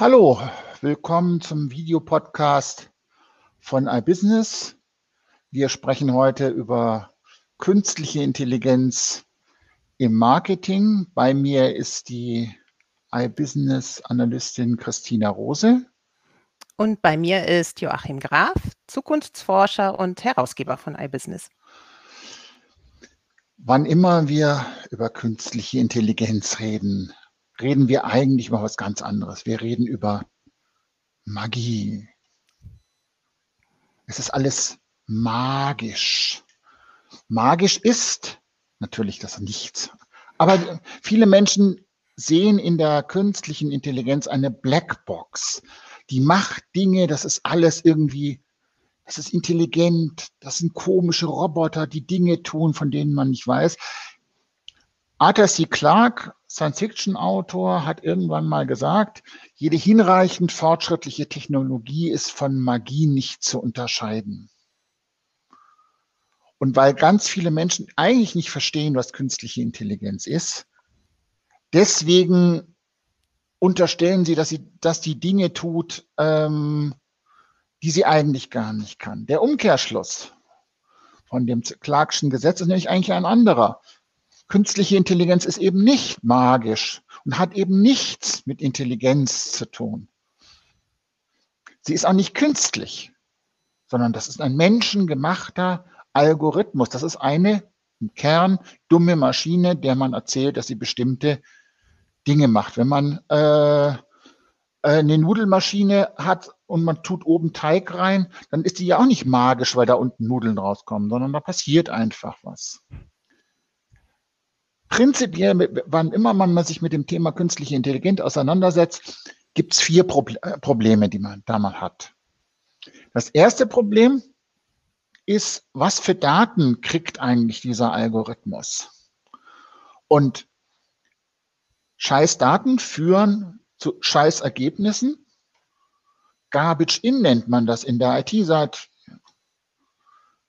Hallo, willkommen zum Videopodcast von iBusiness. Wir sprechen heute über künstliche Intelligenz im Marketing. Bei mir ist die iBusiness-Analystin Christina Rose. Und bei mir ist Joachim Graf, Zukunftsforscher und Herausgeber von iBusiness. Wann immer wir über künstliche Intelligenz reden, reden wir eigentlich über was ganz anderes. Wir reden über Magie. Es ist alles magisch. Magisch ist natürlich das Nichts. Aber viele Menschen sehen in der künstlichen Intelligenz eine Blackbox. Die macht Dinge, das ist alles irgendwie, das ist intelligent, das sind komische Roboter, die Dinge tun, von denen man nicht weiß. Arthur C. Clarke, Science-Fiction-Autor, hat irgendwann mal gesagt, jede hinreichend fortschrittliche Technologie ist von Magie nicht zu unterscheiden. Und weil ganz viele Menschen eigentlich nicht verstehen, was künstliche Intelligenz ist, deswegen unterstellen sie, dass sie, dass die Dinge tut, ähm, die sie eigentlich gar nicht kann. Der Umkehrschluss von dem Clarkschen Gesetz ist nämlich eigentlich ein anderer künstliche Intelligenz ist eben nicht magisch und hat eben nichts mit Intelligenz zu tun. Sie ist auch nicht künstlich, sondern das ist ein menschengemachter Algorithmus. Das ist eine im Kern dumme Maschine, der man erzählt, dass sie bestimmte Dinge macht. Wenn man äh, eine Nudelmaschine hat und man tut oben Teig rein, dann ist die ja auch nicht magisch, weil da unten Nudeln rauskommen, sondern da passiert einfach was prinzipiell, wann immer man sich mit dem Thema künstliche Intelligenz auseinandersetzt, gibt es vier Proble äh, Probleme, die man da mal hat. Das erste Problem ist, was für Daten kriegt eigentlich dieser Algorithmus? Und Scheißdaten führen zu Scheißergebnissen. Garbage in nennt man das in der IT seit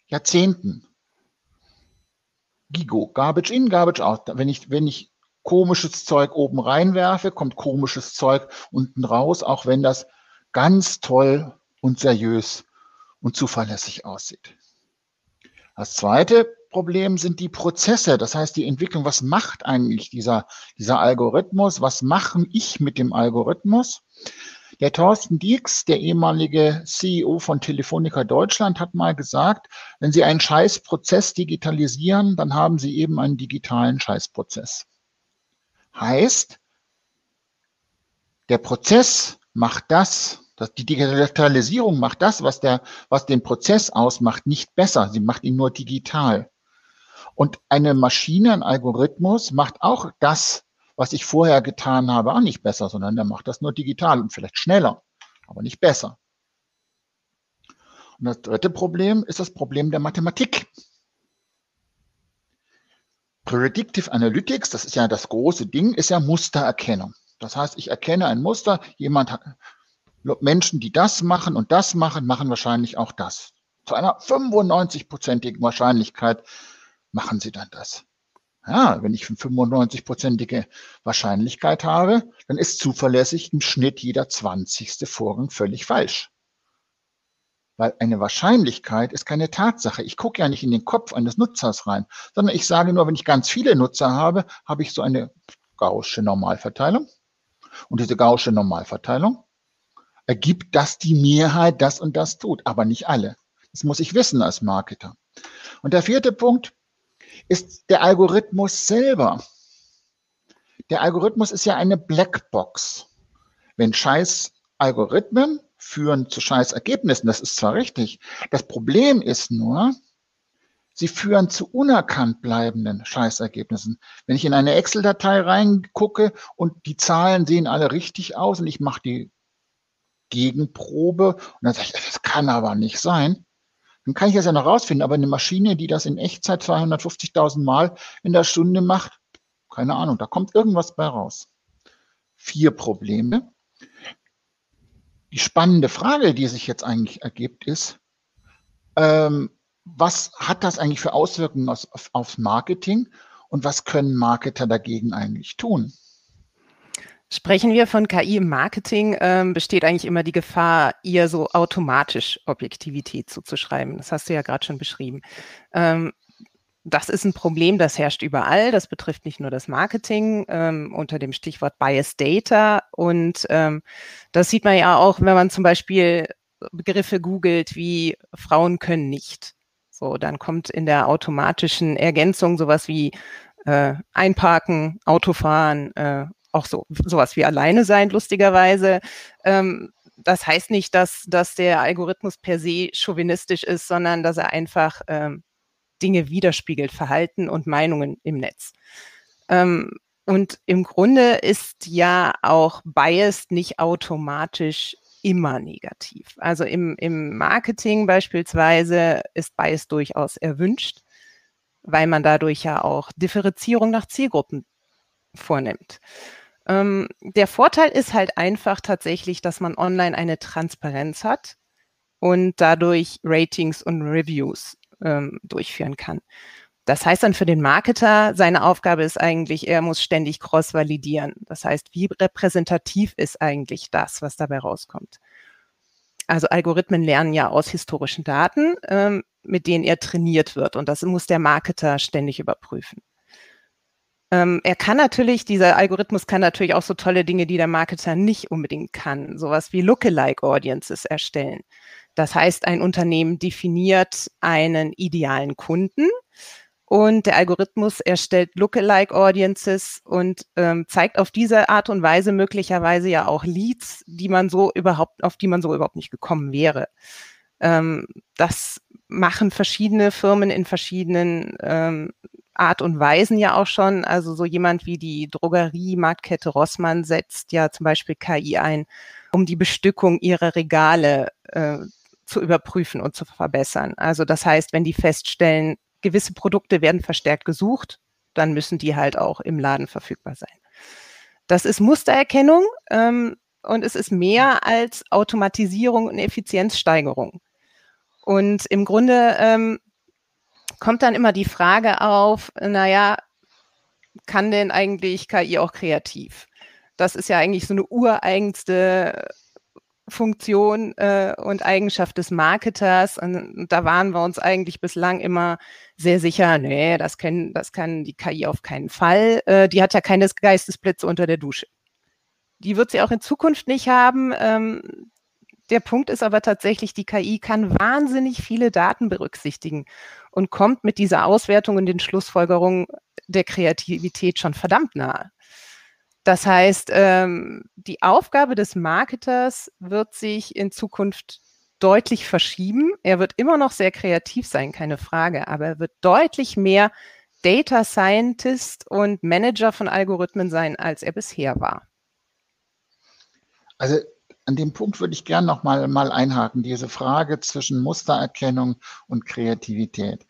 Jahrzehnten. Gigo, Garbage in, Garbage out. Wenn ich, wenn ich komisches Zeug oben reinwerfe, kommt komisches Zeug unten raus, auch wenn das ganz toll und seriös und zuverlässig aussieht. Das zweite Problem sind die Prozesse, das heißt die Entwicklung. Was macht eigentlich dieser, dieser Algorithmus? Was mache ich mit dem Algorithmus? Der Thorsten Dieks, der ehemalige CEO von Telefonica Deutschland, hat mal gesagt, wenn Sie einen Scheißprozess digitalisieren, dann haben Sie eben einen digitalen Scheißprozess. Heißt, der Prozess macht das, die Digitalisierung macht das, was, der, was den Prozess ausmacht, nicht besser. Sie macht ihn nur digital. Und eine Maschine, ein Algorithmus macht auch das, was ich vorher getan habe, auch nicht besser, sondern der macht das nur digital und vielleicht schneller, aber nicht besser. Und das dritte Problem ist das Problem der Mathematik. Predictive Analytics, das ist ja das große Ding, ist ja Mustererkennung. Das heißt, ich erkenne ein Muster, jemand hat, Menschen, die das machen und das machen, machen wahrscheinlich auch das. Zu einer 95-prozentigen Wahrscheinlichkeit machen sie dann das. Ja, wenn ich eine 95-prozentige Wahrscheinlichkeit habe, dann ist zuverlässig im Schnitt jeder 20. Vorgang völlig falsch. Weil eine Wahrscheinlichkeit ist keine Tatsache. Ich gucke ja nicht in den Kopf eines Nutzers rein, sondern ich sage nur, wenn ich ganz viele Nutzer habe, habe ich so eine gaußsche Normalverteilung. Und diese gaußsche Normalverteilung ergibt, dass die Mehrheit das und das tut, aber nicht alle. Das muss ich wissen als Marketer. Und der vierte Punkt, ist der Algorithmus selber. Der Algorithmus ist ja eine Blackbox. Wenn scheiß Algorithmen führen zu scheiß Ergebnissen, das ist zwar richtig. Das Problem ist nur, sie führen zu unerkannt bleibenden Scheißergebnissen. Wenn ich in eine Excel-Datei reingucke und die Zahlen sehen alle richtig aus und ich mache die Gegenprobe und dann sage ich, das kann aber nicht sein, dann kann ich das ja noch rausfinden. Aber eine Maschine, die das in Echtzeit 250.000 Mal in der Stunde macht, keine Ahnung, da kommt irgendwas bei raus. Vier Probleme. Die spannende Frage, die sich jetzt eigentlich ergibt, ist, ähm, was hat das eigentlich für Auswirkungen aus, aufs Marketing und was können Marketer dagegen eigentlich tun? Sprechen wir von KI im Marketing, ähm, besteht eigentlich immer die Gefahr, ihr so automatisch Objektivität zuzuschreiben. Das hast du ja gerade schon beschrieben. Ähm, das ist ein Problem, das herrscht überall. Das betrifft nicht nur das Marketing ähm, unter dem Stichwort Bias Data. Und ähm, das sieht man ja auch, wenn man zum Beispiel Begriffe googelt wie Frauen können nicht. So, dann kommt in der automatischen Ergänzung sowas wie äh, Einparken, Autofahren, äh, auch so sowas wie alleine sein, lustigerweise. Ähm, das heißt nicht, dass, dass der Algorithmus per se chauvinistisch ist, sondern dass er einfach ähm, Dinge widerspiegelt, Verhalten und Meinungen im Netz. Ähm, und im Grunde ist ja auch Bias nicht automatisch immer negativ. Also im, im Marketing beispielsweise ist Bias durchaus erwünscht, weil man dadurch ja auch Differenzierung nach Zielgruppen vornimmt. Ähm, der Vorteil ist halt einfach tatsächlich, dass man online eine Transparenz hat und dadurch Ratings und Reviews ähm, durchführen kann. Das heißt dann für den Marketer, seine Aufgabe ist eigentlich, er muss ständig cross-validieren. Das heißt, wie repräsentativ ist eigentlich das, was dabei rauskommt? Also Algorithmen lernen ja aus historischen Daten, ähm, mit denen er trainiert wird. Und das muss der Marketer ständig überprüfen. Ähm, er kann natürlich, dieser Algorithmus kann natürlich auch so tolle Dinge, die der Marketer nicht unbedingt kann. Sowas wie Lookalike Audiences erstellen. Das heißt, ein Unternehmen definiert einen idealen Kunden und der Algorithmus erstellt Lookalike Audiences und ähm, zeigt auf diese Art und Weise möglicherweise ja auch Leads, die man so überhaupt, auf die man so überhaupt nicht gekommen wäre. Ähm, das machen verschiedene Firmen in verschiedenen ähm, Art und Weisen ja auch schon. Also so jemand wie die Drogerie-Marktkette Rossmann setzt ja zum Beispiel KI ein, um die Bestückung ihrer Regale äh, zu überprüfen und zu verbessern. Also das heißt, wenn die feststellen, gewisse Produkte werden verstärkt gesucht, dann müssen die halt auch im Laden verfügbar sein. Das ist Mustererkennung ähm, und es ist mehr als Automatisierung und Effizienzsteigerung. Und im Grunde ähm, kommt dann immer die Frage auf, naja, kann denn eigentlich KI auch kreativ? Das ist ja eigentlich so eine ureigenste Funktion äh, und Eigenschaft des Marketers. Und da waren wir uns eigentlich bislang immer sehr sicher, nee, das, können, das kann die KI auf keinen Fall. Äh, die hat ja keine Geistesblitze unter der Dusche. Die wird sie auch in Zukunft nicht haben. Ähm, der Punkt ist aber tatsächlich, die KI kann wahnsinnig viele Daten berücksichtigen und kommt mit dieser Auswertung und den Schlussfolgerungen der Kreativität schon verdammt nahe. Das heißt, ähm, die Aufgabe des Marketers wird sich in Zukunft deutlich verschieben. Er wird immer noch sehr kreativ sein, keine Frage, aber er wird deutlich mehr Data Scientist und Manager von Algorithmen sein, als er bisher war. Also an dem Punkt würde ich gerne noch mal, mal einhaken, diese Frage zwischen Mustererkennung und Kreativität.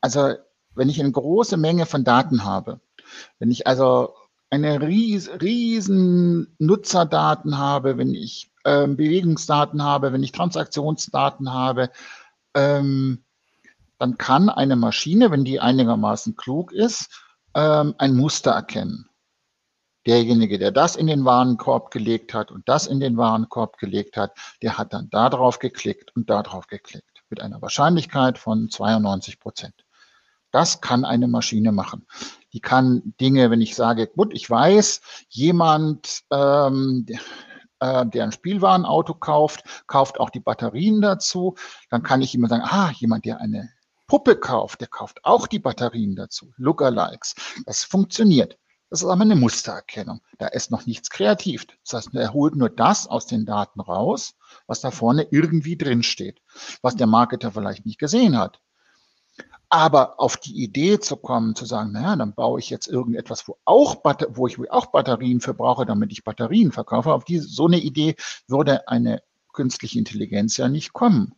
Also wenn ich eine große Menge von Daten habe, wenn ich also eine ries, riesen Nutzerdaten habe, wenn ich ähm, Bewegungsdaten habe, wenn ich Transaktionsdaten habe, ähm, dann kann eine Maschine, wenn die einigermaßen klug ist, ähm, ein Muster erkennen derjenige, der das in den Warenkorb gelegt hat und das in den Warenkorb gelegt hat, der hat dann da drauf geklickt und da drauf geklickt mit einer Wahrscheinlichkeit von 92 Prozent. Das kann eine Maschine machen. Die kann Dinge, wenn ich sage, gut, ich weiß, jemand, ähm, äh, der ein Spielwarenauto kauft, kauft auch die Batterien dazu, dann kann ich immer sagen, ah, jemand, der eine Puppe kauft, der kauft auch die Batterien dazu. Lookalikes. Das funktioniert. Das ist aber eine Mustererkennung. Da ist noch nichts kreativ. Das heißt, er holt nur das aus den Daten raus, was da vorne irgendwie drin steht, was der Marketer vielleicht nicht gesehen hat. Aber auf die Idee zu kommen, zu sagen, naja, dann baue ich jetzt irgendetwas, wo, auch wo ich auch Batterien für brauche, damit ich Batterien verkaufe, auf diese, so eine Idee würde eine künstliche Intelligenz ja nicht kommen.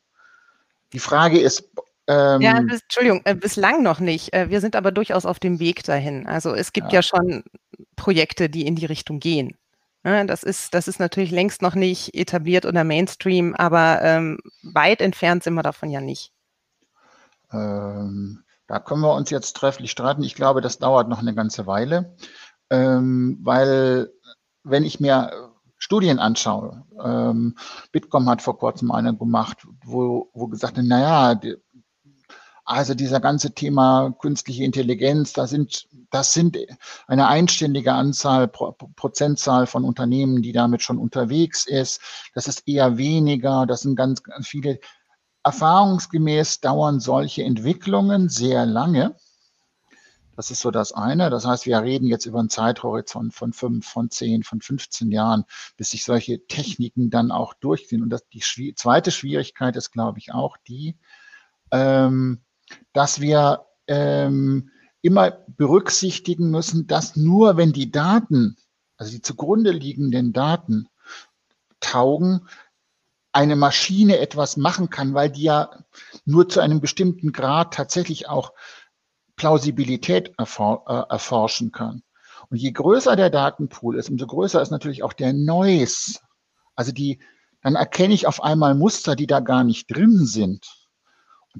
Die Frage ist, ähm, ja, bis, Entschuldigung, äh, bislang noch nicht. Äh, wir sind aber durchaus auf dem Weg dahin. Also es gibt ja, ja schon Projekte, die in die Richtung gehen. Ja, ne, das, ist, das ist natürlich längst noch nicht etabliert oder Mainstream, aber ähm, weit entfernt sind wir davon ja nicht. Ähm, da können wir uns jetzt trefflich streiten. Ich glaube, das dauert noch eine ganze Weile, ähm, weil wenn ich mir Studien anschaue, ähm, Bitkom hat vor kurzem eine gemacht, wo, wo gesagt hat, naja, die, also dieser ganze Thema künstliche Intelligenz, da sind, das sind eine einständige Anzahl, Pro, Prozentzahl von Unternehmen, die damit schon unterwegs ist. Das ist eher weniger. Das sind ganz, ganz viele. Erfahrungsgemäß dauern solche Entwicklungen sehr lange. Das ist so das eine. Das heißt, wir reden jetzt über einen Zeithorizont von fünf, von zehn, von 15 Jahren, bis sich solche Techniken dann auch durchziehen. Und das, die zweite Schwierigkeit ist, glaube ich, auch die, ähm, dass wir ähm, immer berücksichtigen müssen, dass nur wenn die Daten, also die zugrunde liegenden Daten taugen, eine Maschine etwas machen kann, weil die ja nur zu einem bestimmten Grad tatsächlich auch Plausibilität erfor äh, erforschen kann. Und je größer der Datenpool ist, umso größer ist natürlich auch der Noise. Also die, dann erkenne ich auf einmal Muster, die da gar nicht drin sind.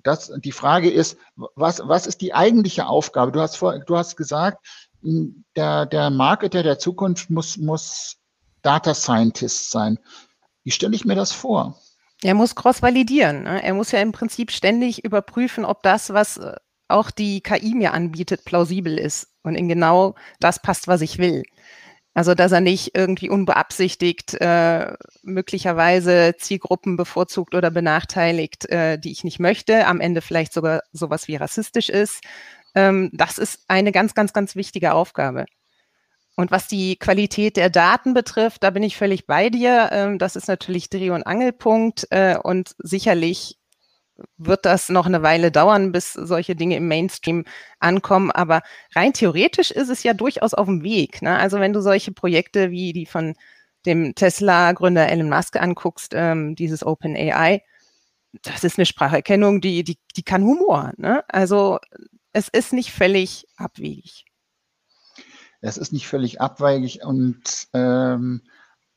Das, die Frage ist, was, was ist die eigentliche Aufgabe? Du hast, vor, du hast gesagt, der, der Marketer der Zukunft muss, muss Data Scientist sein. Wie stelle ich mir das vor? Er muss cross-validieren. Ne? Er muss ja im Prinzip ständig überprüfen, ob das, was äh, auch die KI mir anbietet, plausibel ist und in genau das passt, was ich will. Also, dass er nicht irgendwie unbeabsichtigt äh, möglicherweise Zielgruppen bevorzugt oder benachteiligt, äh, die ich nicht möchte, am Ende vielleicht sogar sowas wie rassistisch ist. Ähm, das ist eine ganz, ganz, ganz wichtige Aufgabe. Und was die Qualität der Daten betrifft, da bin ich völlig bei dir. Ähm, das ist natürlich Dreh- und Angelpunkt äh, und sicherlich wird das noch eine Weile dauern, bis solche Dinge im Mainstream ankommen. Aber rein theoretisch ist es ja durchaus auf dem Weg. Ne? Also wenn du solche Projekte wie die von dem Tesla-Gründer Elon Musk anguckst, ähm, dieses OpenAI, das ist eine Spracherkennung, die, die, die kann Humor. Ne? Also es ist nicht völlig abwegig. Es ist nicht völlig abwegig und ähm,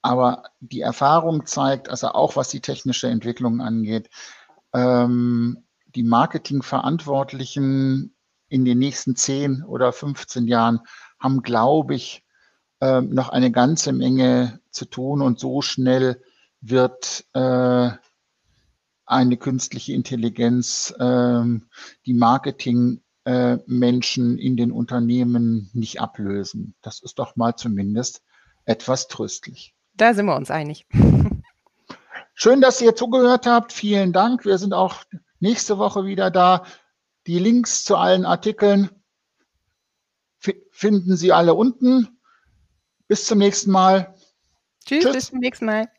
aber die Erfahrung zeigt, also auch was die technische Entwicklung angeht, ähm, die Marketingverantwortlichen in den nächsten 10 oder 15 Jahren haben, glaube ich, äh, noch eine ganze Menge zu tun und so schnell wird äh, eine künstliche Intelligenz äh, die Marketingmenschen in den Unternehmen nicht ablösen. Das ist doch mal zumindest etwas tröstlich. Da sind wir uns einig. Schön, dass ihr zugehört habt. Vielen Dank. Wir sind auch nächste Woche wieder da. Die Links zu allen Artikeln finden Sie alle unten. Bis zum nächsten Mal. Tschüss, Tschüss. bis zum nächsten Mal.